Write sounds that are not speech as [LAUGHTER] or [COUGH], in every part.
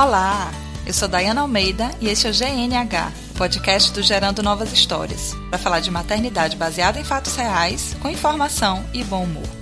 Olá, eu sou Dayana Almeida e este é o GNH, podcast do Gerando Novas Histórias, para falar de maternidade baseada em fatos reais, com informação e bom humor.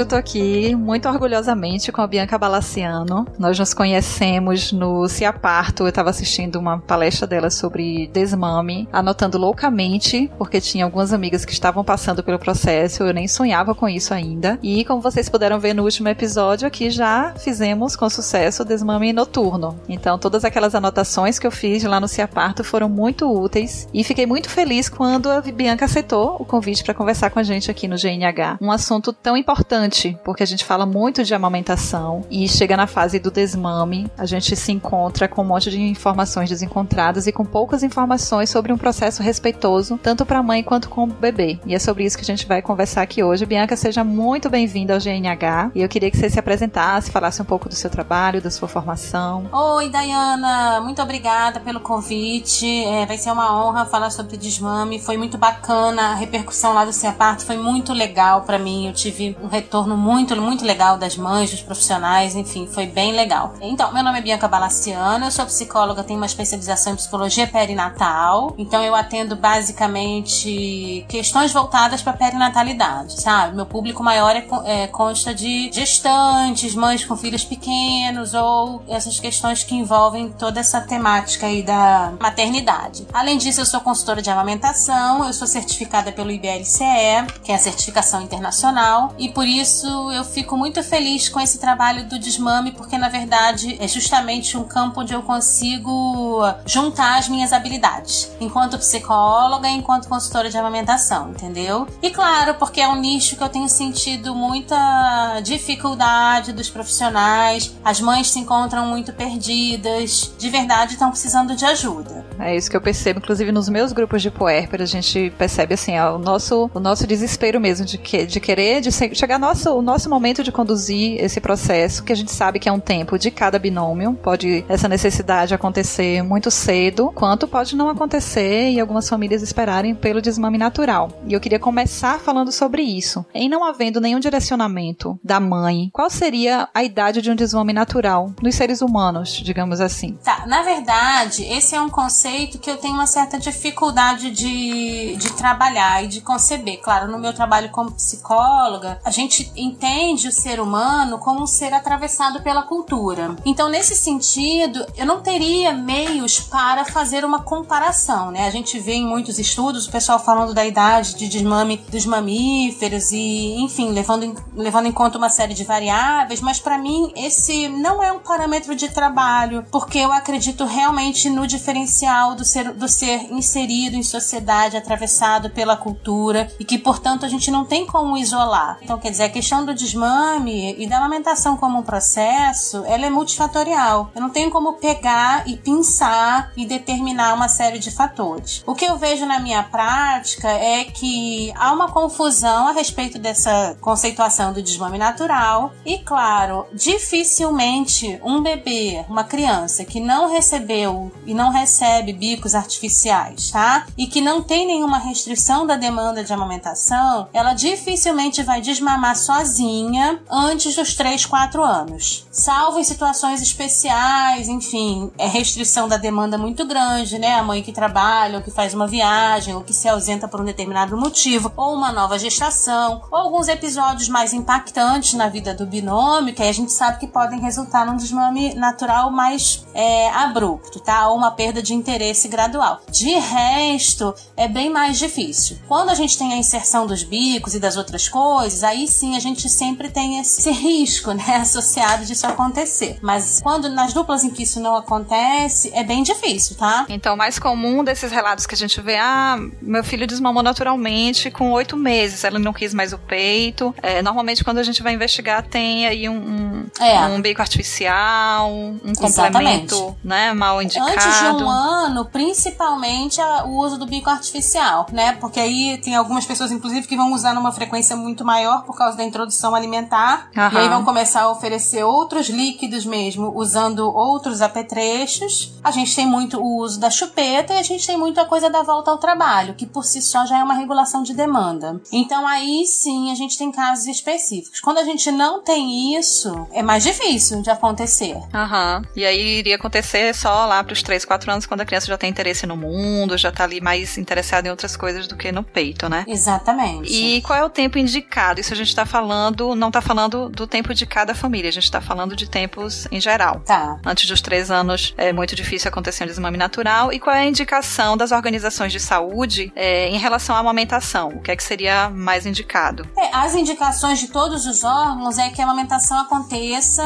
Hoje eu tô aqui muito orgulhosamente com a Bianca Balaciano. Nós nos conhecemos no Ciaparto, eu tava assistindo uma palestra dela sobre desmame, anotando loucamente, porque tinha algumas amigas que estavam passando pelo processo, eu nem sonhava com isso ainda. E como vocês puderam ver no último episódio, aqui já fizemos com sucesso o desmame noturno. Então todas aquelas anotações que eu fiz lá no Ciaparto foram muito úteis e fiquei muito feliz quando a Bianca aceitou o convite para conversar com a gente aqui no GNH. Um assunto tão importante importante, porque a gente fala muito de amamentação e chega na fase do desmame, a gente se encontra com um monte de informações desencontradas e com poucas informações sobre um processo respeitoso, tanto para a mãe quanto com o bebê. E é sobre isso que a gente vai conversar aqui hoje. Bianca, seja muito bem-vinda ao GNH e eu queria que você se apresentasse, falasse um pouco do seu trabalho, da sua formação. Oi, Dayana, muito obrigada pelo convite. É, vai ser uma honra falar sobre desmame. Foi muito bacana, a repercussão lá do Ciaparto foi muito legal para mim. Eu tive um retorno retorno muito, muito legal das mães, dos profissionais, enfim, foi bem legal. Então, meu nome é Bianca Balaciano, eu sou psicóloga, tenho uma especialização em psicologia perinatal, então eu atendo basicamente questões voltadas para perinatalidade, sabe? Meu público maior é, é, consta de gestantes, mães com filhos pequenos ou essas questões que envolvem toda essa temática aí da maternidade. Além disso, eu sou consultora de amamentação, eu sou certificada pelo IBLCE, que é a certificação internacional, e por isso isso eu fico muito feliz com esse trabalho do desmame, porque na verdade é justamente um campo onde eu consigo juntar as minhas habilidades, enquanto psicóloga enquanto consultora de amamentação, entendeu? E claro, porque é um nicho que eu tenho sentido muita dificuldade dos profissionais, as mães se encontram muito perdidas, de verdade estão precisando de ajuda. É isso que eu percebo, inclusive nos meus grupos de puérpera, a gente percebe assim, ó, o nosso, o nosso desespero mesmo de, que, de querer de chegar no nosso, o nosso momento de conduzir esse processo, que a gente sabe que é um tempo de cada binômio, pode essa necessidade acontecer muito cedo, quanto pode não acontecer e algumas famílias esperarem pelo desmame natural. E eu queria começar falando sobre isso. Em não havendo nenhum direcionamento da mãe, qual seria a idade de um desmame natural nos seres humanos, digamos assim? Tá, na verdade, esse é um conceito que eu tenho uma certa dificuldade de, de trabalhar e de conceber. Claro, no meu trabalho como psicóloga, a gente gente entende o ser humano como um ser atravessado pela cultura. Então, nesse sentido, eu não teria meios para fazer uma comparação, né? A gente vê em muitos estudos o pessoal falando da idade de desmame dos mamíferos e, enfim, levando em, levando em conta uma série de variáveis, mas para mim esse não é um parâmetro de trabalho, porque eu acredito realmente no diferencial do ser, do ser inserido em sociedade, atravessado pela cultura e que, portanto, a gente não tem como isolar. Então, quer dizer, questão do desmame e da amamentação como um processo, ela é multifatorial. Eu não tenho como pegar e pensar e determinar uma série de fatores. O que eu vejo na minha prática é que há uma confusão a respeito dessa conceituação do desmame natural e, claro, dificilmente um bebê, uma criança que não recebeu e não recebe bicos artificiais, tá? E que não tem nenhuma restrição da demanda de amamentação, ela dificilmente vai desmamar sozinha antes dos 3, 4 anos. Salvo em situações especiais, enfim, é restrição da demanda muito grande, né? A mãe que trabalha, ou que faz uma viagem, ou que se ausenta por um determinado motivo, ou uma nova gestação, ou alguns episódios mais impactantes na vida do binômio, que aí a gente sabe que podem resultar num desmame natural mais é, abrupto, tá? Ou uma perda de interesse gradual. De resto, é bem mais difícil. Quando a gente tem a inserção dos bicos e das outras coisas, aí sim a gente sempre tem esse risco, né, associado disso acontecer. Mas quando nas duplas em que isso não acontece, é bem difícil, tá? Então, o mais comum desses relatos que a gente vê, ah, meu filho desmamou naturalmente com oito meses, ela não quis mais o peito. É, normalmente, quando a gente vai investigar, tem aí um, um, é. um bico artificial, um complemento, Exatamente. né, mal indicado. Antes de um ano, principalmente a, o uso do bico artificial, né? Porque aí tem algumas pessoas, inclusive, que vão usar numa frequência muito maior por causa da introdução alimentar. Uhum. E aí vão começar a oferecer outros líquidos mesmo, usando outros apetrechos. A gente tem muito o uso da chupeta e a gente tem muito a coisa da volta ao trabalho, que por si só já é uma regulação de demanda. Então aí sim a gente tem casos específicos. Quando a gente não tem isso, é mais difícil de acontecer. Aham. Uhum. E aí iria acontecer só lá para os 3, 4 anos, quando a criança já tem interesse no mundo, já tá ali mais interessada em outras coisas do que no peito, né? Exatamente. E qual é o tempo indicado? Isso a gente tá falando, não tá falando do tempo de cada família, a gente tá falando de tempos em geral. Tá. Antes dos 3 anos é muito difícil acontecer um desmame natural. E qual é a indicação das organizações de saúde é, em relação à amamentação? O que é que seria mais indicado? É, as indicações de todos os órgãos é que a amamentação aconteça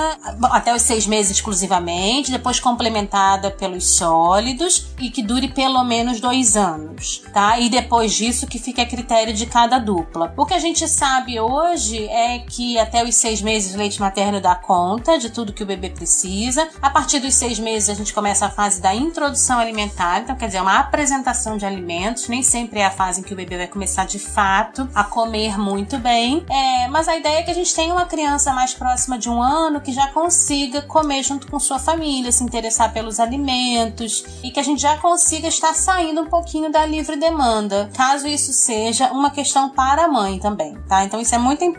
até os seis meses exclusivamente, depois complementada pelos sólidos e que dure pelo menos dois anos, tá? E depois disso que fica a critério de cada dupla. O que a gente sabe hoje é que até os seis meses o leite materno dá conta de tudo que o bebê precisa. A partir dos seis meses a gente começa a fase da introdução alimentar, então quer dizer, uma apresentação de alimentos. Nem sempre é a fase em que o bebê vai começar de fato a comer muito bem. É, mas a ideia é que a gente tenha uma criança mais próxima de um ano que já consiga comer junto com sua família, se interessar pelos alimentos e que a gente já consiga estar saindo um pouquinho da livre demanda, caso isso seja uma questão para a mãe também, tá? Então isso é muito importante,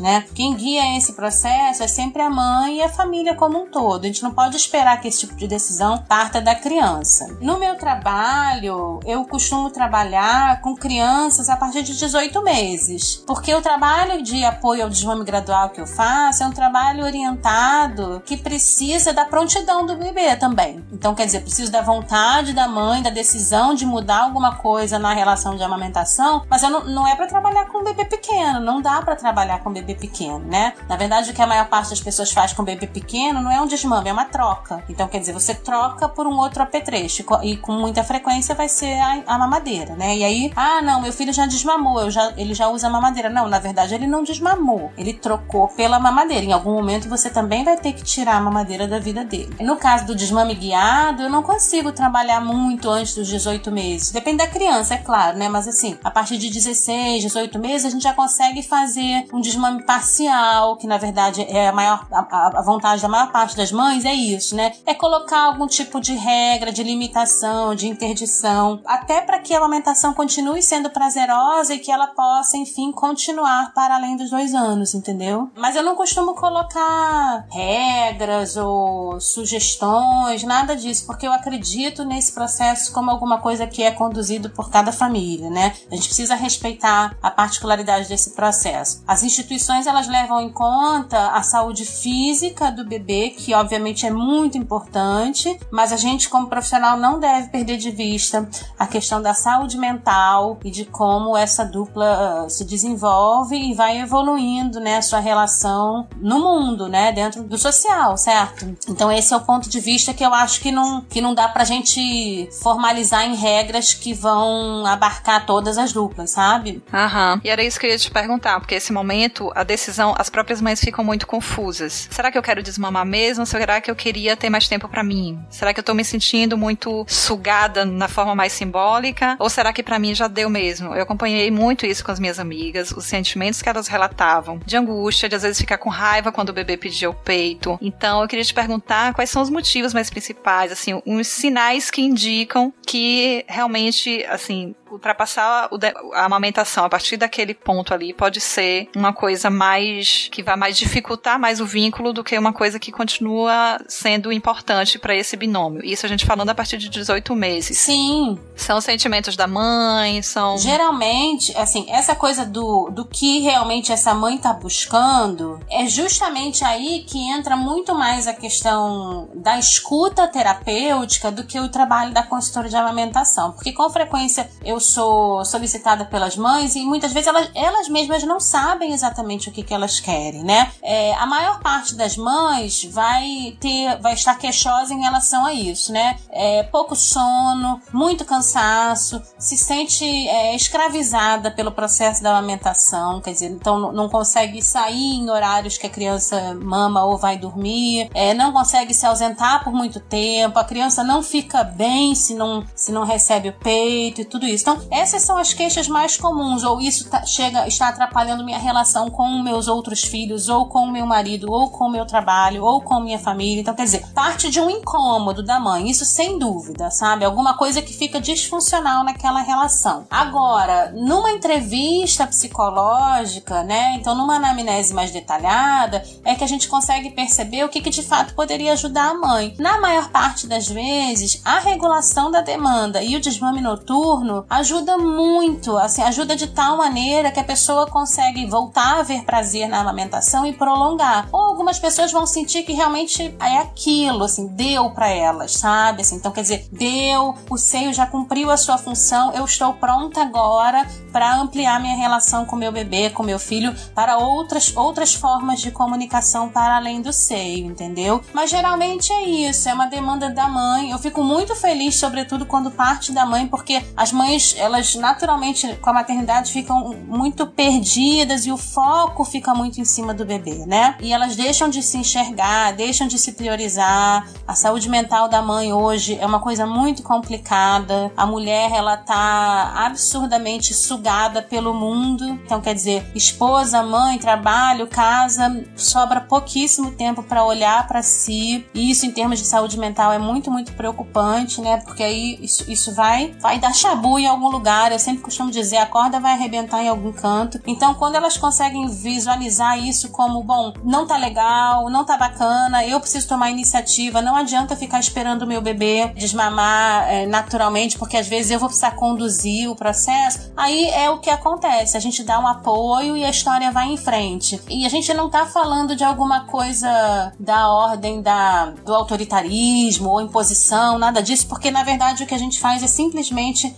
né? Quem guia esse processo é sempre a mãe e a família como um todo. A gente não pode esperar que esse tipo de decisão parta da criança. No meu trabalho, eu costumo trabalhar com crianças a partir de 18 meses, porque o trabalho de apoio ao desmame gradual que eu faço é um trabalho orientado que precisa da prontidão do bebê também. Então, quer dizer, precisa da vontade da mãe, da decisão de mudar alguma coisa na relação de amamentação, mas não, não é para trabalhar com bebê pequeno, não dá para trabalhar com bebê pequeno, né? Na verdade, o que a maior parte das pessoas faz com bebê pequeno não é um desmame, é uma troca. Então, quer dizer, você troca por um outro apetrecho e com muita frequência vai ser a, a mamadeira, né? E aí, ah, não, meu filho já desmamou, já, ele já usa mamadeira. Não, na verdade, ele não desmamou, ele trocou pela mamadeira. Em algum momento você também vai ter que tirar a mamadeira da vida dele. No caso do desmame guiado, eu não consigo trabalhar muito antes dos 18 meses. Depende da criança, é claro, né? Mas assim, a partir de 16, 18 meses, a gente já consegue fazer um desmame parcial, que na verdade é a maior a, a vontade da maior parte das mães é isso, né? É colocar algum tipo de regra, de limitação, de interdição, até para que a amamentação continue sendo prazerosa e que ela possa, enfim, continuar para além dos dois anos, entendeu? Mas eu não costumo colocar regras ou sugestões, nada disso, porque eu acredito nesse processo como alguma coisa que é conduzido por cada família, né? A gente precisa respeitar a particularidade desse processo. As instituições elas levam em conta a saúde física do bebê, que obviamente é muito importante, mas a gente como profissional não deve perder de vista a questão da saúde mental e de como essa dupla uh, se desenvolve e vai evoluindo, né, a sua relação no mundo, né, dentro do social, certo? Então esse é o ponto de vista que eu acho que não que não dá pra gente formalizar em regras que vão abarcar todas as duplas, sabe? Aham. E era isso que eu ia te perguntar, porque esse momento, a decisão, as próprias mães ficam muito confusas. Será que eu quero desmamar mesmo? Será que eu queria ter mais tempo para mim? Será que eu tô me sentindo muito sugada na forma mais simbólica? Ou será que para mim já deu mesmo? Eu acompanhei muito isso com as minhas amigas, os sentimentos que elas relatavam, de angústia, de às vezes ficar com raiva quando o bebê pedia o peito. Então eu queria te perguntar quais são os motivos mais principais, assim, uns sinais que indicam que realmente, assim, ultrapassar a amamentação a partir daquele ponto ali pode ser uma coisa mais que vai mais dificultar mais o vínculo do que uma coisa que continua sendo importante para esse binômio. Isso a gente falando a partir de 18 meses. Sim. São sentimentos da mãe, são Geralmente, assim, essa coisa do, do que realmente essa mãe tá buscando é justamente aí que entra muito mais a questão da escuta terapêutica do que o trabalho da consultora de amamentação, porque com frequência eu eu sou solicitada pelas mães e muitas vezes elas, elas mesmas não sabem exatamente o que, que elas querem, né? É, a maior parte das mães vai ter, vai estar queixosa em relação a isso, né? É, pouco sono, muito cansaço, se sente é, escravizada pelo processo da amamentação, quer dizer, então não consegue sair em horários que a criança mama ou vai dormir, é, não consegue se ausentar por muito tempo, a criança não fica bem se não, se não recebe o peito e tudo isso. Então, essas são as queixas mais comuns, ou isso tá, chega, está atrapalhando minha relação com meus outros filhos, ou com meu marido, ou com meu trabalho, ou com minha família. Então, quer dizer, parte de um incômodo da mãe, isso sem dúvida, sabe? Alguma coisa que fica disfuncional naquela relação. Agora, numa entrevista psicológica, né? Então, numa anamnese mais detalhada, é que a gente consegue perceber o que, que de fato poderia ajudar a mãe. Na maior parte das vezes, a regulação da demanda e o desmame noturno ajuda muito, assim, ajuda de tal maneira que a pessoa consegue voltar a ver prazer na amamentação e prolongar. Ou algumas pessoas vão sentir que realmente é aquilo, assim, deu para elas, sabe? Assim, então quer dizer, deu, o seio já cumpriu a sua função, eu estou pronta agora para ampliar minha relação com meu bebê, com meu filho, para outras outras formas de comunicação para além do seio, entendeu? Mas geralmente é isso, é uma demanda da mãe. Eu fico muito feliz, sobretudo quando parte da mãe, porque as mães, elas naturalmente com a maternidade ficam muito perdidas e o foco fica muito em cima do bebê, né? E elas deixam de se enxergar, deixam de se priorizar. A saúde mental da mãe hoje é uma coisa muito complicada. A mulher, ela tá absurdamente sugada pelo mundo. Então, quer dizer, esposa, mãe, trabalho, casa, sobra pouquíssimo tempo para olhar para si. E isso, em termos de saúde mental, é muito, muito preocupante, né? Porque aí isso, isso vai, vai dar chabu em algum lugar. Eu sempre costumo dizer, a corda vai arrebentar em algum canto. Então, quando elas conseguem visualizar isso como, bom, não tá legal, não tá bacana, eu preciso tomar iniciativa, não adianta ficar esperando o meu bebê desmamar é, naturalmente, porque às vezes eu vou precisar conduzir o processo. Aí é o que acontece, a gente dá um apoio e a história vai em frente. E a gente não tá falando de alguma coisa da ordem da, do autoritarismo ou imposição, nada disso, porque na verdade o que a gente faz é simplesmente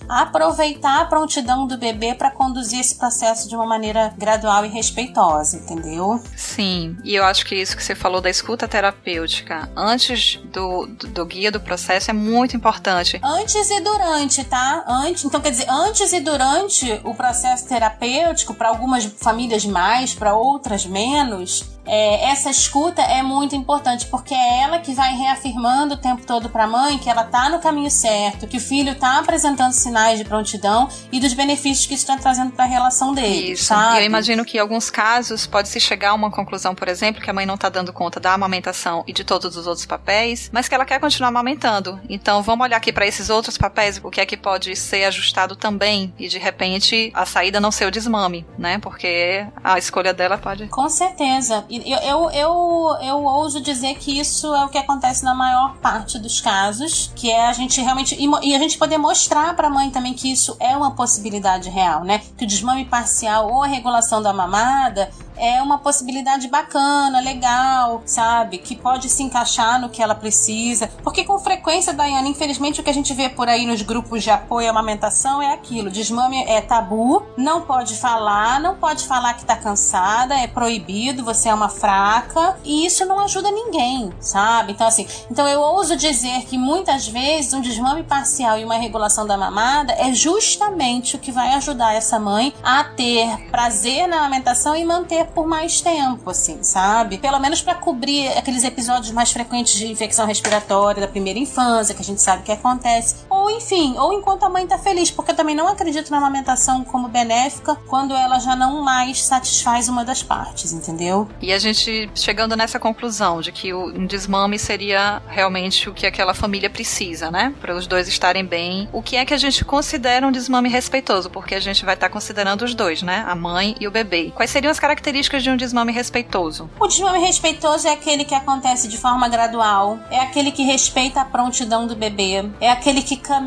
aproveitar a prontidão do bebê para conduzir esse processo de uma maneira gradual e respeitosa, entendeu? Sim, e eu acho que isso que você falou da escuta terapêutica antes do, do, do guia do processo é muito importante. Antes e durante, tá? Antes, então quer dizer, antes e durante o processo terapêutico, para algumas famílias mais, para outras menos, é, essa escuta é muito importante porque é ela que vai reafirmando o tempo todo para a mãe que ela tá no caminho certo, que o filho tá apresentando sinais de prontidão e dos benefícios que isso está trazendo para a relação dele. Isso. Sabe? E eu imagino que em alguns casos pode se chegar a uma conclusão, por exemplo, que a mãe não tá dando conta da amamentação e de todos os outros papéis, mas que ela quer continuar amamentando. Então vamos olhar aqui para esses outros papéis, o que é que pode ser ajustado também e de repente a saída não ser o desmame, né? Porque a escolha dela pode. Com certeza. E eu, eu, eu, eu ouso dizer que isso é o que acontece na maior parte dos casos, que é a gente realmente. E, a gente poder mostrar para a mãe também que isso é uma possibilidade real, né? Que o desmame parcial ou a regulação da mamada é uma possibilidade bacana, legal, sabe? Que pode se encaixar no que ela precisa. Porque com frequência, Daiane, infelizmente o que a gente vê por aí nos grupos de apoio à amamentação é aquilo: desmame é tabu, não pode falar, não pode falar que tá cansada, é proibido, você é uma fraca, e isso não ajuda ninguém, sabe? Então, assim, então eu ouso dizer que muitas vezes um desmame parcial e uma regulação da mamada é justamente o que vai ajudar essa mãe a ter prazer na amamentação e manter por mais tempo, assim, sabe? Pelo menos para cobrir aqueles episódios mais frequentes de infecção respiratória da primeira infância, que a gente sabe que acontece. Ou enfim, ou enquanto a mãe tá feliz, porque eu também não acredito na amamentação como benéfica quando ela já não mais satisfaz uma das partes, entendeu? E a gente chegando nessa conclusão de que o desmame seria realmente o que aquela família precisa, né? Para os dois estarem bem. O que é que a gente considera um desmame respeitoso? Porque a gente vai estar tá considerando os dois, né? A mãe e o bebê. Quais seriam as características características de um desmame respeitoso? O desmame respeitoso é aquele que acontece de forma gradual, é aquele que respeita a prontidão do bebê, é aquele que caminha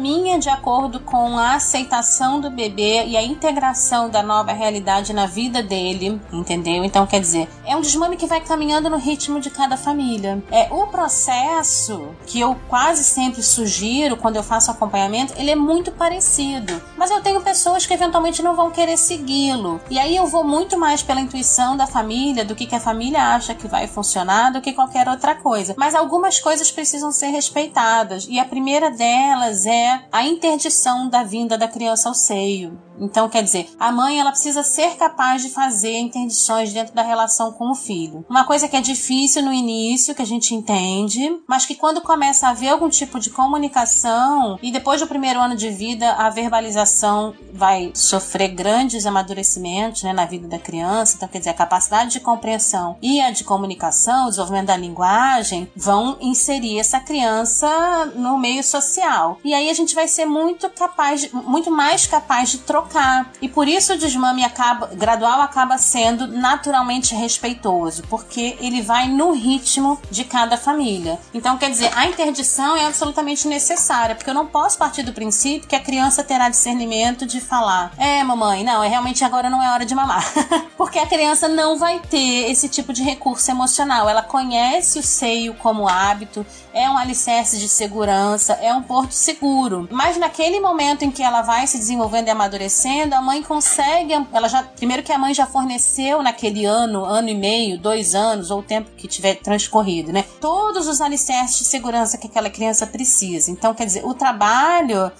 de acordo com a aceitação do bebê e a integração da nova realidade na vida dele, entendeu? Então, quer dizer, é um desmame que vai caminhando no ritmo de cada família. É o processo que eu quase sempre sugiro quando eu faço acompanhamento, ele é muito parecido, mas eu tenho pessoas que eventualmente não vão querer segui-lo. E aí eu vou muito mais pela intuição da família, do que, que a família acha que vai funcionar, do que qualquer outra coisa. Mas algumas coisas precisam ser respeitadas. E a primeira delas é é a interdição da vinda da criança ao seio. Então, quer dizer, a mãe ela precisa ser capaz de fazer interdições dentro da relação com o filho. Uma coisa que é difícil no início, que a gente entende, mas que quando começa a haver algum tipo de comunicação e depois do primeiro ano de vida, a verbalização vai sofrer grandes amadurecimentos né, na vida da criança. Então, quer dizer, a capacidade de compreensão e a de comunicação, o desenvolvimento da linguagem, vão inserir essa criança no meio social. E aí a gente vai ser muito capaz, de, muito mais capaz de trocar trocar. E por isso o desmame acaba, gradual acaba sendo naturalmente respeitoso, porque ele vai no ritmo de cada família. Então, quer dizer, a interdição é absolutamente necessária, porque eu não posso partir do princípio que a criança terá discernimento de falar: é, mamãe, não, é realmente agora não é hora de mamar. [LAUGHS] porque a criança não vai ter esse tipo de recurso emocional. Ela conhece o seio como hábito, é um alicerce de segurança, é um porto seguro. Mas naquele momento em que ela vai se desenvolvendo e amadurecendo, a mãe consegue, ela já, primeiro que a mãe já forneceu naquele ano, ano e meio, dois anos, ou o tempo que tiver transcorrido, né? Todos os alicerces de segurança que aquela criança precisa. Então, quer dizer, o trabalho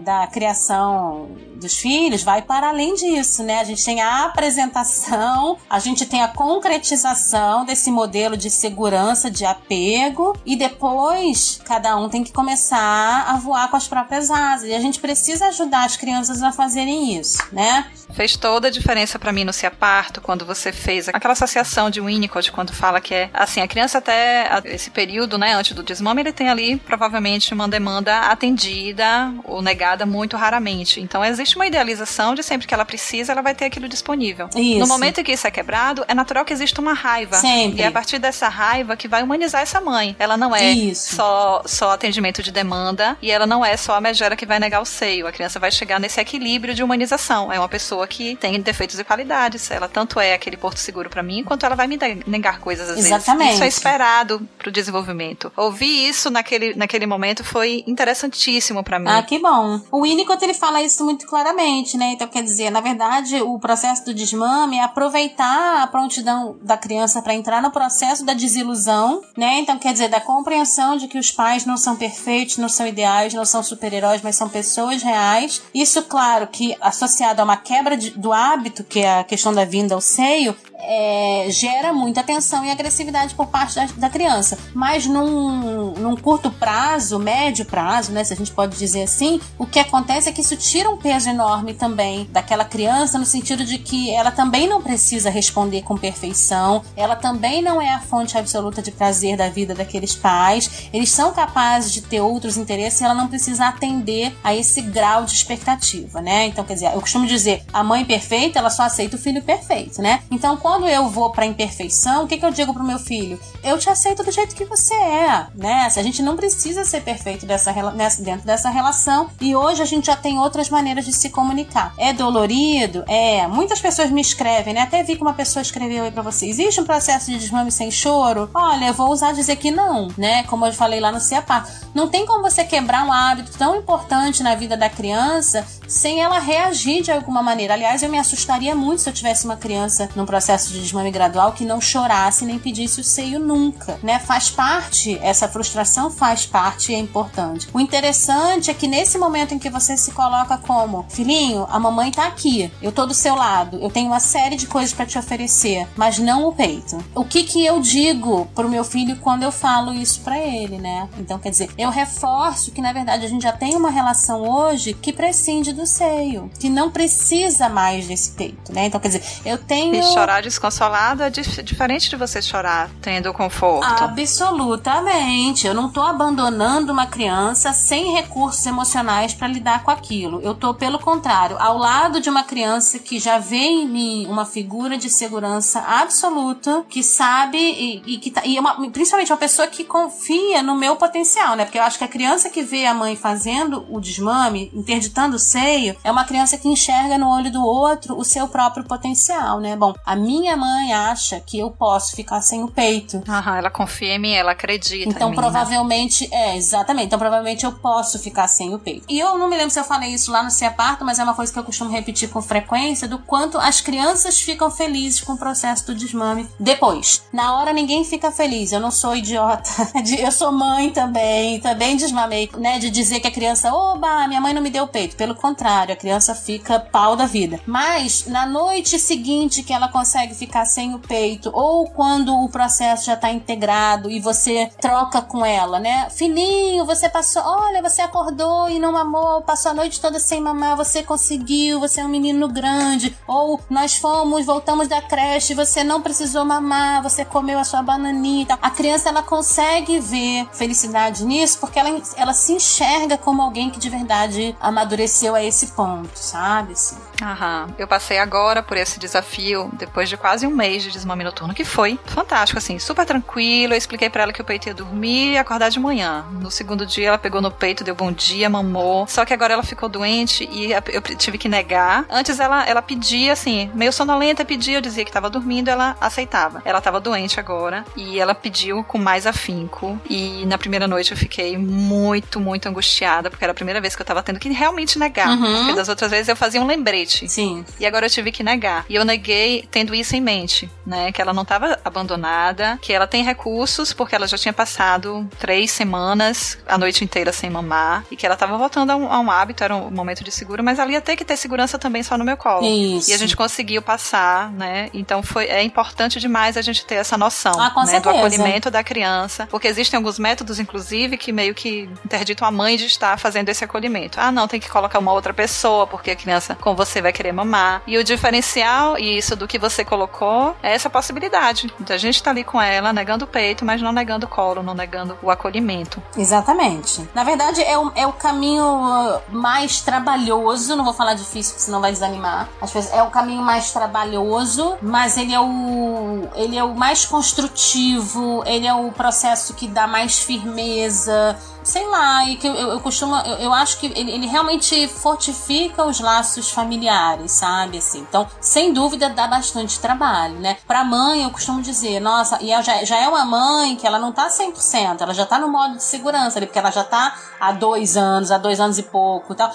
da criação dos filhos vai para além disso, né? A gente tem a apresentação, a gente tem a concretização desse modelo de segurança, de apego, e depois cada um tem que começar a voar com as próprias asas. E a gente precisa ajudar as crianças a fazerem isso, né? Fez toda a diferença para mim no Se Aparto, quando você fez aquela associação de Winnicott, quando fala que é assim, a criança até esse período, né, antes do desmame, ele tem ali provavelmente uma demanda atendida ou negada muito raramente. Então existe uma idealização de sempre que ela precisa, ela vai ter aquilo disponível. Isso. No momento em que isso é quebrado, é natural que exista uma raiva. Sempre. E é a partir dessa raiva que vai humanizar essa mãe. Ela não é isso. só só atendimento de demanda e ela não é só a megera que vai negar o seio. A criança vai chegar nesse equilíbrio de humanização. É uma pessoa pessoa que tem defeitos e qualidades. Ela tanto é aquele porto seguro para mim, quanto ela vai me negar coisas às Exatamente. vezes. Isso é esperado pro desenvolvimento. Ouvir isso naquele, naquele momento foi interessantíssimo para mim. Ah, que bom. O Winnicott ele fala isso muito claramente, né? Então quer dizer, na verdade, o processo do desmame é aproveitar a prontidão da criança para entrar no processo da desilusão, né? Então quer dizer, da compreensão de que os pais não são perfeitos, não são ideais, não são super-heróis, mas são pessoas reais. Isso, claro, que associado a uma quebra de, do hábito, que é a questão da vinda ao seio, é, gera muita tensão e agressividade por parte da, da, criança. Mas num, num curto prazo, médio prazo, né, se a gente pode dizer assim, o que acontece é que isso tira um peso enorme também daquela criança, no sentido de que ela também não precisa responder com perfeição, ela também não é a fonte absoluta de prazer da vida daqueles pais, eles são capazes de ter outros interesses e ela não precisa atender a esse grau de expectativa, né? Então, quer dizer, eu costumo dizer, a mãe perfeita, ela só aceita o filho perfeito, né? Então, quando eu vou pra imperfeição, o que, que eu digo pro meu filho? Eu te aceito do jeito que você é, né? A gente não precisa ser perfeito dessa, nessa, dentro dessa relação e hoje a gente já tem outras maneiras de se comunicar. É dolorido? É. Muitas pessoas me escrevem, né? Até vi que uma pessoa escreveu aí pra você. Existe um processo de desmame sem choro? Olha, eu vou usar dizer que não, né? Como eu falei lá no CEPA. Não tem como você quebrar um hábito tão importante na vida da criança sem ela reagir de alguma maneira. Aliás, eu me assustaria muito se eu tivesse uma criança num processo de desmame gradual que não chorasse nem pedisse o seio nunca, né? Faz parte, essa frustração faz parte e é importante. O interessante é que nesse momento em que você se coloca como filhinho, a mamãe tá aqui, eu tô do seu lado, eu tenho uma série de coisas para te oferecer, mas não o peito. O que que eu digo pro meu filho quando eu falo isso para ele, né? Então, quer dizer, eu reforço que na verdade a gente já tem uma relação hoje que prescinde do seio, que não precisa mais desse peito, né? Então, quer dizer, eu tenho. E chorar desconsolado é dif diferente de você chorar tendo conforto. Absolutamente. Eu não tô abandonando uma criança sem recursos emocionais para lidar com aquilo. Eu tô, pelo contrário, ao lado de uma criança que já vê em mim uma figura de segurança absoluta, que sabe e, e que tá, e é uma, principalmente uma pessoa que confia no meu potencial, né? Porque eu acho que a criança que vê a mãe fazendo o desmame, interditando o seio, é uma criança que enxerga no olho do outro o seu próprio potencial, né? Bom, a minha minha mãe acha que eu posso ficar sem o peito. Aham, ela confia em mim, ela acredita. Então, mim, provavelmente, né? é, exatamente. Então, provavelmente eu posso ficar sem o peito. E eu não me lembro se eu falei isso lá no Se Aparta, mas é uma coisa que eu costumo repetir com frequência: do quanto as crianças ficam felizes com o processo do desmame depois. Na hora ninguém fica feliz. Eu não sou idiota. [LAUGHS] eu sou mãe também. Também desmamei, né? De dizer que a criança, oba, minha mãe não me deu o peito. Pelo contrário, a criança fica pau da vida. Mas na noite seguinte que ela consegue ficar sem o peito, ou quando o processo já está integrado e você troca com ela, né? Fininho, você passou, olha, você acordou e não mamou, passou a noite toda sem mamar, você conseguiu, você é um menino grande. Ou nós fomos, voltamos da creche, você não precisou mamar, você comeu a sua bananinha. A criança ela consegue ver felicidade nisso porque ela, ela se enxerga como alguém que de verdade amadureceu a esse ponto, sabe? Assim. Aham. Eu passei agora por esse desafio depois de quase um mês de desmame noturno, que foi fantástico, assim, super tranquilo. Eu expliquei para ela que o peito ia dormir e acordar de manhã. No segundo dia ela pegou no peito, deu bom dia, mamou. Só que agora ela ficou doente e eu tive que negar. Antes ela, ela pedia, assim, meio sonolenta, pedia, eu dizia que tava dormindo, ela aceitava. Ela tava doente agora e ela pediu com mais afinco. E na primeira noite eu fiquei muito, muito angustiada, porque era a primeira vez que eu tava tendo que realmente negar. Uhum. Porque das outras vezes eu fazia um lembrete. Sim. E agora eu tive que negar. E eu neguei tendo isso em mente, né? Que ela não tava abandonada, que ela tem recursos, porque ela já tinha passado três semanas, a noite inteira sem mamar, e que ela tava voltando a um, a um hábito, era um momento de seguro, mas ela ia ter que ter segurança também só no meu colo. Isso. E a gente conseguiu passar, né? Então foi, é importante demais a gente ter essa noção ah, né, do acolhimento da criança, porque existem alguns métodos, inclusive, que meio que interditam a mãe de estar fazendo esse acolhimento. Ah, não, tem que colocar uma outra pessoa, porque a criança com você vai querer mamar. E o diferencial, e isso do que você colocou, é essa possibilidade. Então a gente tá ali com ela, negando o peito, mas não negando o colo, não negando o acolhimento. Exatamente. Na verdade, é o, é o caminho mais trabalhoso, não vou falar difícil, senão vai desanimar. Às vezes é o caminho mais trabalhoso, mas ele é o ele é o mais construtivo, ele é o processo que dá mais firmeza, sei lá, e que eu, eu costumo, eu, eu, acho que ele, ele, realmente fortifica os laços familiares, sabe? Assim, então, sem dúvida, dá bastante trabalho, né? Pra mãe, eu costumo dizer, nossa, e já, já é uma mãe que ela não tá 100%, ela já tá no modo de segurança ali, porque ela já tá há dois anos, há dois anos e pouco e tal,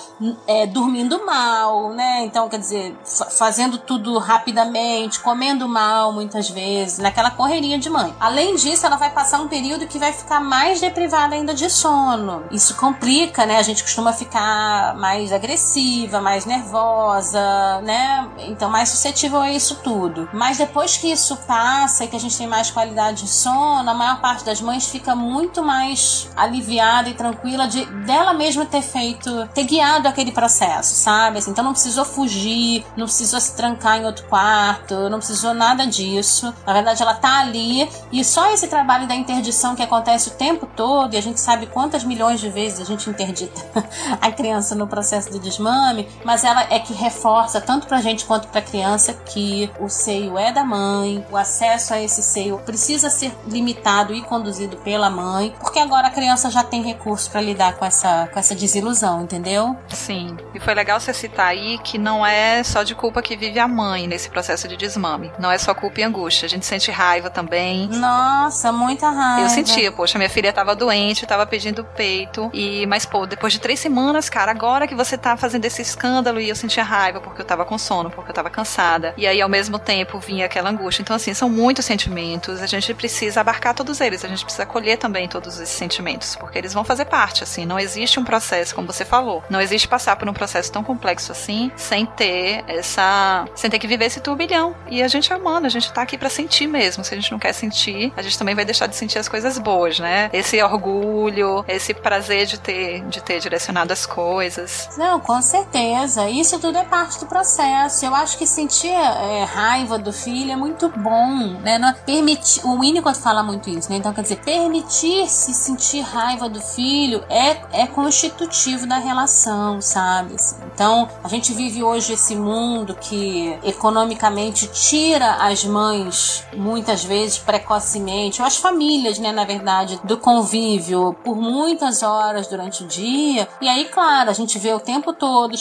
é, dormindo mal, né? Então, quer dizer, fazendo tudo rapidamente, comendo mal muitas vezes, naquela correria de mãe. Além disso, ela vai passar um período que vai ficar mais deprivada ainda de sono sono. Isso complica, né? A gente costuma ficar mais agressiva, mais nervosa, né? Então, mais suscetível a isso tudo. Mas depois que isso passa e que a gente tem mais qualidade de sono, a maior parte das mães fica muito mais aliviada e tranquila de dela mesma ter feito, ter guiado aquele processo, sabe? Assim, então não precisou fugir, não precisou se trancar em outro quarto, não precisou nada disso. Na verdade, ela tá ali e só esse trabalho da interdição que acontece o tempo todo, e a gente sabe quanto quantas milhões de vezes a gente interdita [LAUGHS] a criança no processo de desmame, mas ela é que reforça tanto pra gente quanto pra criança que o seio é da mãe, o acesso a esse seio precisa ser limitado e conduzido pela mãe, porque agora a criança já tem recursos para lidar com essa, com essa desilusão, entendeu? Sim. E foi legal você citar aí que não é só de culpa que vive a mãe nesse processo de desmame. Não é só culpa e angústia. A gente sente raiva também. Nossa, muita raiva. Eu sentia, poxa, minha filha tava doente, tava pedindo do peito. E, mas, pô, depois de três semanas, cara, agora que você tá fazendo esse escândalo e eu sentia raiva porque eu tava com sono, porque eu tava cansada. E aí, ao mesmo tempo, vinha aquela angústia. Então, assim, são muitos sentimentos. A gente precisa abarcar todos eles. A gente precisa acolher também todos esses sentimentos, porque eles vão fazer parte, assim. Não existe um processo, como você falou, não existe passar por um processo tão complexo assim, sem ter essa. sem ter que viver esse turbilhão. E a gente é humano, a gente tá aqui para sentir mesmo. Se a gente não quer sentir, a gente também vai deixar de sentir as coisas boas, né? Esse orgulho, esse prazer de ter, de ter direcionado as coisas. Não, com certeza. Isso tudo é parte do processo. Eu acho que sentir é, raiva do filho é muito bom, né? Não, permitir, o Winnicott fala muito isso, né? Então, quer dizer, permitir-se sentir raiva do filho é, é constitutivo da relação, sabe? Assim, então, a gente vive hoje esse mundo que economicamente tira as mães, muitas vezes precocemente, ou as famílias, né, na verdade, do convívio por muitas horas durante o dia. E aí, claro, a gente vê o tempo todo,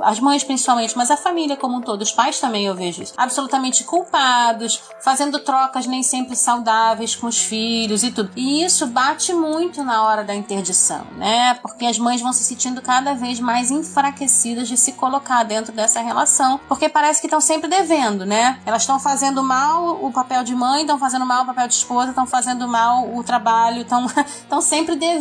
as mães principalmente, mas a família como um todo, os pais também eu vejo isso, absolutamente culpados, fazendo trocas nem sempre saudáveis com os filhos e tudo. E isso bate muito na hora da interdição, né? Porque as mães vão se sentindo cada vez mais enfraquecidas de se colocar dentro dessa relação, porque parece que estão sempre devendo, né? Elas estão fazendo mal o papel de mãe, estão fazendo mal o papel de esposa, estão fazendo mal o trabalho, estão [LAUGHS] sempre devendo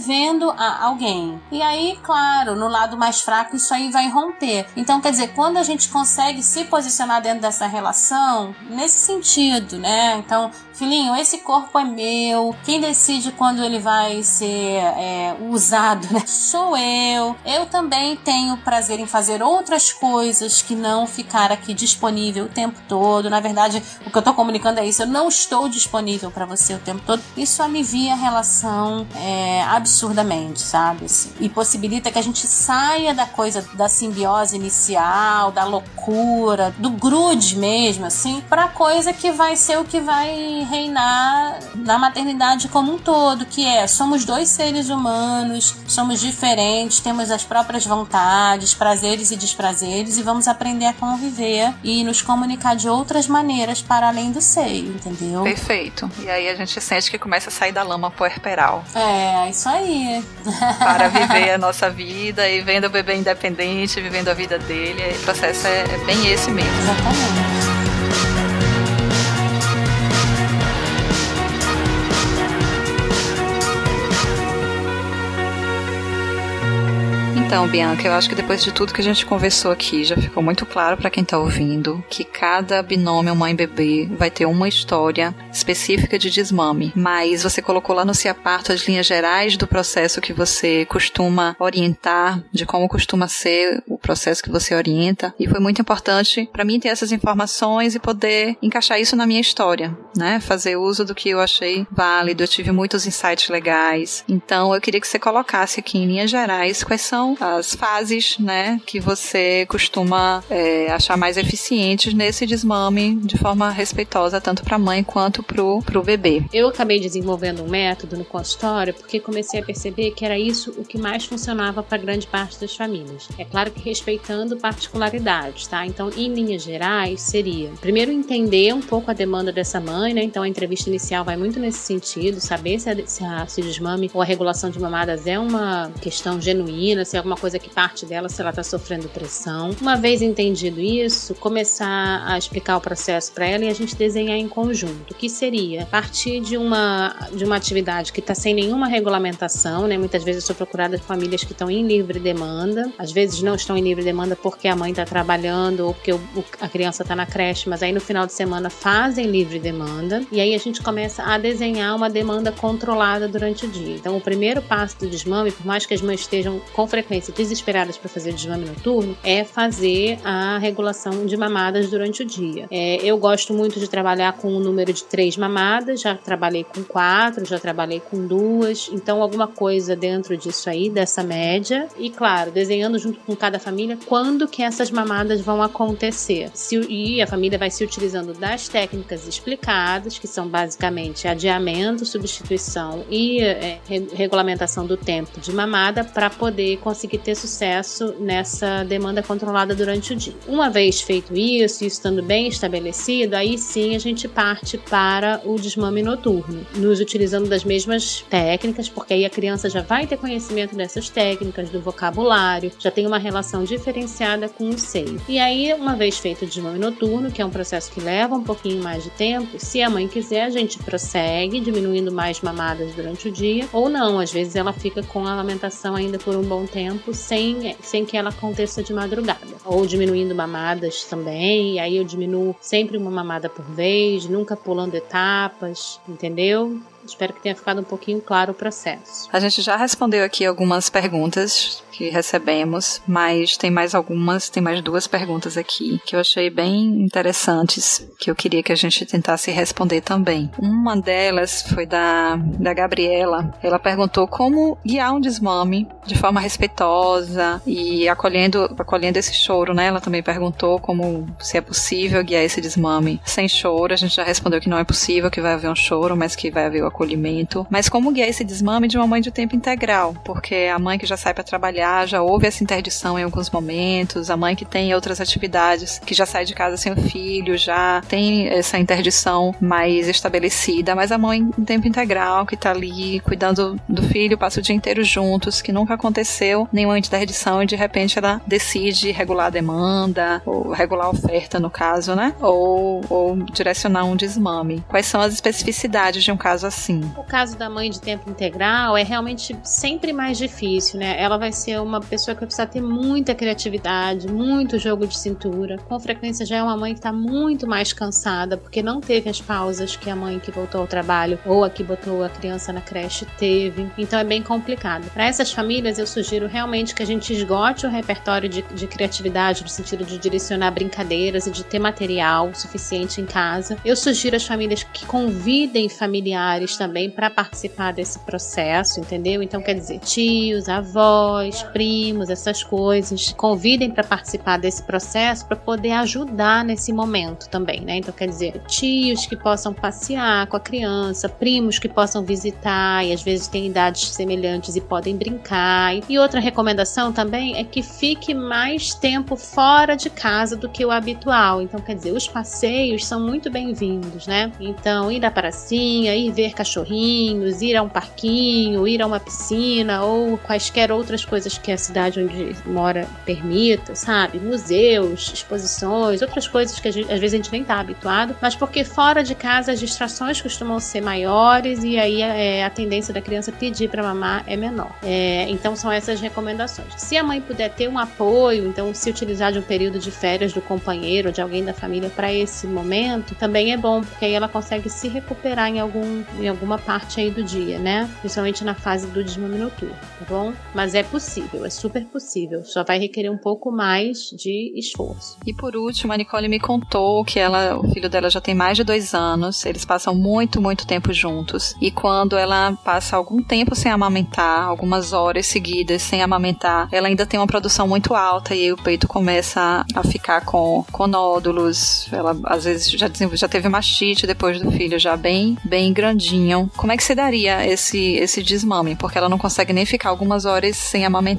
a alguém. E aí, claro, no lado mais fraco isso aí vai romper. Então, quer dizer, quando a gente consegue se posicionar dentro dessa relação, nesse sentido, né? Então, filhinho, esse corpo é meu, quem decide quando ele vai ser é, usado, né? Sou eu. Eu também tenho prazer em fazer outras coisas que não ficar aqui disponível o tempo todo. Na verdade, o que eu tô comunicando é isso. Eu não estou disponível para você o tempo todo. Isso alivia a relação é, absurdamente, sabe? Assim, e possibilita que a gente saia da coisa da simbiose inicial, da loucura, do grude mesmo, assim, pra coisa que vai ser o que vai reinar na maternidade como um todo, que é somos dois seres humanos, somos diferentes, temos as próprias vontades, prazeres e desprazeres e vamos aprender a conviver e nos comunicar de outras maneiras para além do seio, entendeu? Perfeito. E aí a gente sente que começa a sair da lama puerperal. É, isso aí. para [LAUGHS] viver a nossa vida e vendo o bebê independente, vivendo a vida dele. O processo é, é bem esse mesmo. Exatamente. Então, Bianca, eu acho que depois de tudo que a gente conversou aqui, já ficou muito claro para quem tá ouvindo que cada binômio mãe-bebê vai ter uma história específica de desmame. Mas você colocou lá no Ciaparto as linhas gerais do processo que você costuma orientar, de como costuma ser o processo que você orienta. E foi muito importante para mim ter essas informações e poder encaixar isso na minha história, né? Fazer uso do que eu achei válido. Eu tive muitos insights legais. Então, eu queria que você colocasse aqui em linhas gerais quais são as fases, né, que você costuma é, achar mais eficientes nesse desmame de forma respeitosa tanto para a mãe quanto pro, pro bebê. Eu acabei desenvolvendo um método no consultório porque comecei a perceber que era isso o que mais funcionava para grande parte das famílias. É claro que respeitando particularidades, tá? Então, em linhas gerais, seria primeiro entender um pouco a demanda dessa mãe, né? Então, a entrevista inicial vai muito nesse sentido, saber se a, se a se desmame ou a regulação de mamadas é uma questão genuína, se é alguma coisa que parte dela, se ela está sofrendo pressão. Uma vez entendido isso, começar a explicar o processo para ela e a gente desenhar em conjunto, que seria partir de uma, de uma atividade que está sem nenhuma regulamentação, né? Muitas vezes eu sou procurada famílias que estão em livre demanda, às vezes não estão em livre demanda porque a mãe está trabalhando ou porque o, a criança está na creche, mas aí no final de semana fazem livre demanda e aí a gente começa a desenhar uma demanda controlada durante o dia. Então, o primeiro passo do desmame, por mais que as mães estejam com frequência desesperadas para fazer desmame noturno é fazer a regulação de mamadas durante o dia. É, eu gosto muito de trabalhar com o número de três mamadas, já trabalhei com quatro, já trabalhei com duas, então alguma coisa dentro disso aí, dessa média. E claro, desenhando junto com cada família quando que essas mamadas vão acontecer. Se, e a família vai se utilizando das técnicas explicadas, que são basicamente adiamento, substituição e é, regulamentação do tempo de mamada, para poder conseguir conseguir ter sucesso nessa demanda controlada durante o dia. Uma vez feito isso, isso estando bem estabelecido, aí sim a gente parte para o desmame noturno, nos utilizando das mesmas técnicas, porque aí a criança já vai ter conhecimento dessas técnicas, do vocabulário, já tem uma relação diferenciada com o seio. E aí, uma vez feito o desmame noturno, que é um processo que leva um pouquinho mais de tempo, se a mãe quiser, a gente prossegue, diminuindo mais mamadas durante o dia, ou não, às vezes ela fica com a amamentação ainda por um bom tempo tempo sem, sem que ela aconteça de madrugada. Ou diminuindo mamadas também, aí eu diminuo sempre uma mamada por vez, nunca pulando etapas, entendeu? Espero que tenha ficado um pouquinho claro o processo. A gente já respondeu aqui algumas perguntas que recebemos, mas tem mais algumas, tem mais duas perguntas aqui que eu achei bem interessantes, que eu queria que a gente tentasse responder também. Uma delas foi da, da Gabriela. Ela perguntou como guiar um desmame de forma respeitosa e acolhendo, acolhendo esse choro, né? Ela também perguntou como se é possível guiar esse desmame sem choro. A gente já respondeu que não é possível, que vai haver um choro, mas que vai haver o acolhimento, mas como guiar esse desmame de uma mãe de tempo integral, porque a mãe que já sai para trabalhar já houve essa interdição em alguns momentos, a mãe que tem outras atividades, que já sai de casa sem o filho, já tem essa interdição mais estabelecida, mas a mãe em tempo integral que tá ali cuidando do filho, passa o dia inteiro juntos, que nunca aconteceu nenhuma interdição e de repente ela decide regular a demanda, ou regular a oferta no caso, né? Ou, ou direcionar um desmame. Quais são as especificidades de um caso assim? O caso da mãe de tempo integral é realmente sempre mais difícil, né? Ela vai ser uma pessoa que vai precisar ter muita criatividade, muito jogo de cintura. Com frequência já é uma mãe que está muito mais cansada porque não teve as pausas que a mãe que voltou ao trabalho ou a que botou a criança na creche teve. Então é bem complicado. Para essas famílias eu sugiro realmente que a gente esgote o repertório de, de criatividade no sentido de direcionar brincadeiras e de ter material suficiente em casa. Eu sugiro às famílias que convidem familiares também para participar desse processo, entendeu? Então quer dizer, tios, avós, primos, essas coisas, convidem para participar desse processo para poder ajudar nesse momento também, né? Então quer dizer, tios que possam passear com a criança, primos que possam visitar e às vezes têm idades semelhantes e podem brincar. E outra recomendação também é que fique mais tempo fora de casa do que o habitual. Então quer dizer, os passeios são muito bem-vindos, né? Então ir à pracinha, ir ver cachorrinhos, ir a um parquinho, ir a uma piscina ou quaisquer outras coisas que a cidade onde mora permita, sabe? Museus, exposições, outras coisas que gente, às vezes a gente nem tá habituado, mas porque fora de casa as distrações costumam ser maiores e aí é, a tendência da criança pedir para mamar é menor. É, então são essas recomendações. Se a mãe puder ter um apoio, então se utilizar de um período de férias do companheiro, de alguém da família para esse momento, também é bom, porque aí ela consegue se recuperar em, algum, em alguma parte aí do dia, né? Principalmente na fase do desmame noturno, tá bom? Mas é possível, é super possível. Só vai requerer um pouco mais de esforço. E por último, a Nicole me contou que ela, o filho dela já tem mais de dois anos, eles passam muito, muito tempo juntos. E quando ela passa algum tempo sem amamentar, algumas horas seguidas sem amamentar, ela ainda tem uma produção muito alta e aí o peito começa a ficar com, com nódulos. Ela às vezes já, já teve mastite depois do filho já bem, bem grandinho. Como é que se daria esse, esse desmame? Porque ela não consegue nem ficar algumas horas sem amamentar.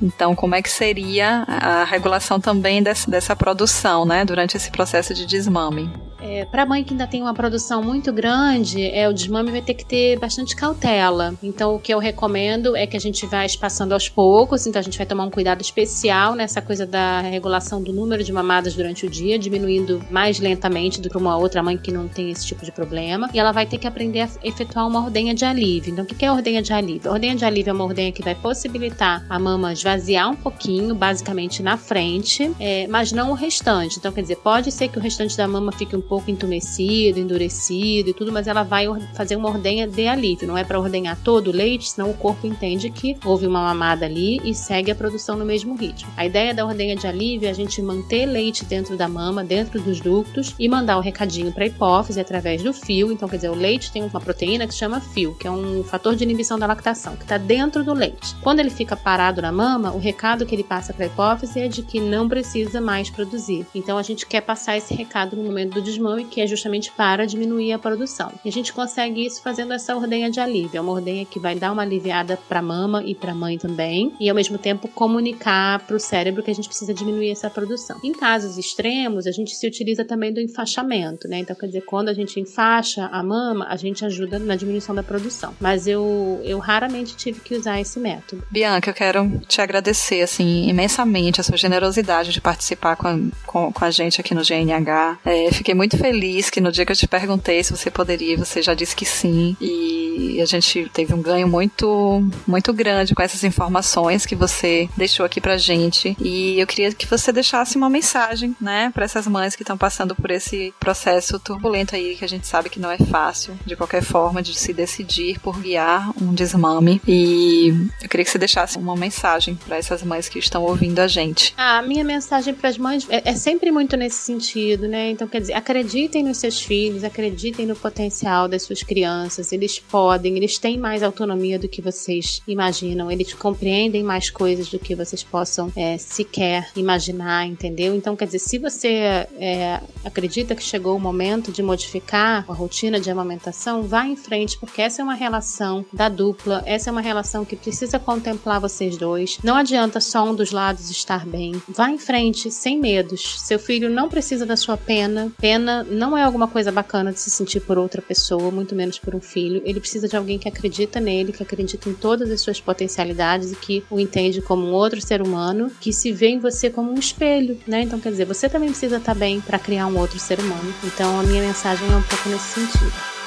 Então, como é que seria a regulação também dessa, produção, né, durante esse processo de desmame? É, para mãe que ainda tem uma produção muito grande, é, o desmame vai ter que ter bastante cautela. Então, o que eu recomendo é que a gente vá espaçando aos poucos. Então, a gente vai tomar um cuidado especial nessa coisa da regulação do número de mamadas durante o dia, diminuindo mais lentamente do que uma outra mãe que não tem esse tipo de problema. E ela vai ter que aprender a efetuar uma ordenha de alívio. Então, o que é a ordenha de alívio? A ordenha de alívio é uma ordenha que vai possibilitar a mama esvaziar um pouquinho, basicamente na frente, é, mas não o restante. Então, quer dizer, pode ser que o restante da mama fique um pouco entumecido, endurecido e tudo, mas ela vai fazer uma ordenha de alívio. Não é para ordenhar todo o leite, senão o corpo entende que houve uma mamada ali e segue a produção no mesmo ritmo. A ideia da ordenha de alívio é a gente manter leite dentro da mama, dentro dos ductos e mandar o recadinho para a hipófise através do fio. Então, quer dizer, o leite tem uma proteína que chama fio, que é um fator de inibição da lactação, que está dentro do leite. Quando ele fica parado na mama, o recado que ele passa para a hipófise é de que não precisa mais produzir. Então, a gente quer passar esse recado no momento do desmame, que é justamente para diminuir a produção. E a gente consegue isso fazendo essa ordenha de alívio. É uma ordenha que vai dar uma aliviada para a mama e para a mãe também, e ao mesmo tempo comunicar para o cérebro que a gente precisa diminuir essa produção. Em casos extremos, a gente se utiliza também do enfaixamento, né? Então, quer dizer, quando a gente enfaixa a mama, a gente ajuda na diminuição da produção. Mas eu, eu raramente tive que usar esse método. Bianca, eu quero te agradecer, assim, imensamente a sua generosidade de participar com a, com, com a gente aqui no GNH. É, fiquei muito feliz que no dia que eu te perguntei se você poderia, você já disse que sim. E a gente teve um ganho muito, muito grande com essas informações que você deixou aqui pra gente. E eu queria que você deixasse uma mensagem, né, para essas mães que estão passando por esse processo turbulento aí, que a gente sabe que não é fácil, de qualquer forma, de se decidir por guiar um desmame. E eu queria que você deixasse uma mensagem para essas mães que estão ouvindo a gente. A minha mensagem para as mães é, é sempre muito nesse sentido, né? Então, quer dizer, acreditem nos seus filhos, acreditem no potencial das suas crianças. Eles podem eles têm mais autonomia do que vocês imaginam, eles compreendem mais coisas do que vocês possam é, sequer imaginar, entendeu? Então, quer dizer, se você é, acredita que chegou o momento de modificar a rotina de amamentação, vá em frente, porque essa é uma relação da dupla, essa é uma relação que precisa contemplar vocês dois. Não adianta só um dos lados estar bem. Vá em frente, sem medos. Seu filho não precisa da sua pena. Pena não é alguma coisa bacana de se sentir por outra pessoa, muito menos por um filho. Ele precisa de alguém que acredita nele, que acredita em todas as suas potencialidades e que o entende como um outro ser humano, que se vê em você como um espelho, né? Então, quer dizer, você também precisa estar bem para criar um outro ser humano. Então, a minha mensagem é um pouco nesse sentido.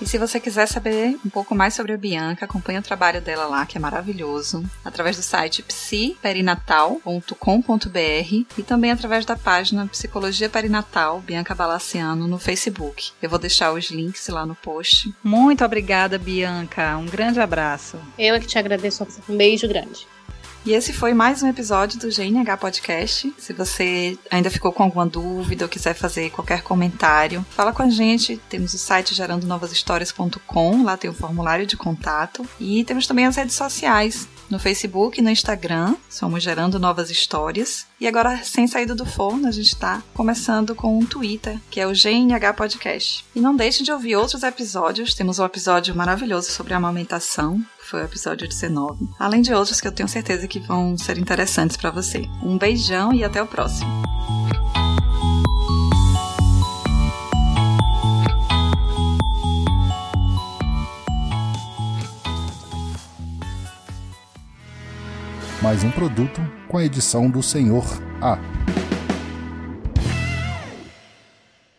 E se você quiser saber um pouco mais sobre a Bianca, acompanhe o trabalho dela lá, que é maravilhoso, através do site psiperinatal.com.br e também através da página Psicologia Perinatal Bianca Balaciano no Facebook. Eu vou deixar os links lá no post. Muito obrigada, Bianca. Um grande abraço. Eu é que te agradeço. Um beijo grande. E esse foi mais um episódio do GNH Podcast. Se você ainda ficou com alguma dúvida ou quiser fazer qualquer comentário, fala com a gente. Temos o site gerandonovashistórias.com, lá tem o formulário de contato. E temos também as redes sociais, no Facebook e no Instagram, somos Gerando Novas Histórias. E agora, sem saída do forno, a gente está começando com um Twitter, que é o GNH Podcast. E não deixe de ouvir outros episódios, temos um episódio maravilhoso sobre amamentação, foi o episódio 19. Além de outros que eu tenho certeza que vão ser interessantes para você. Um beijão e até o próximo. Mais um produto com a edição do Senhor A.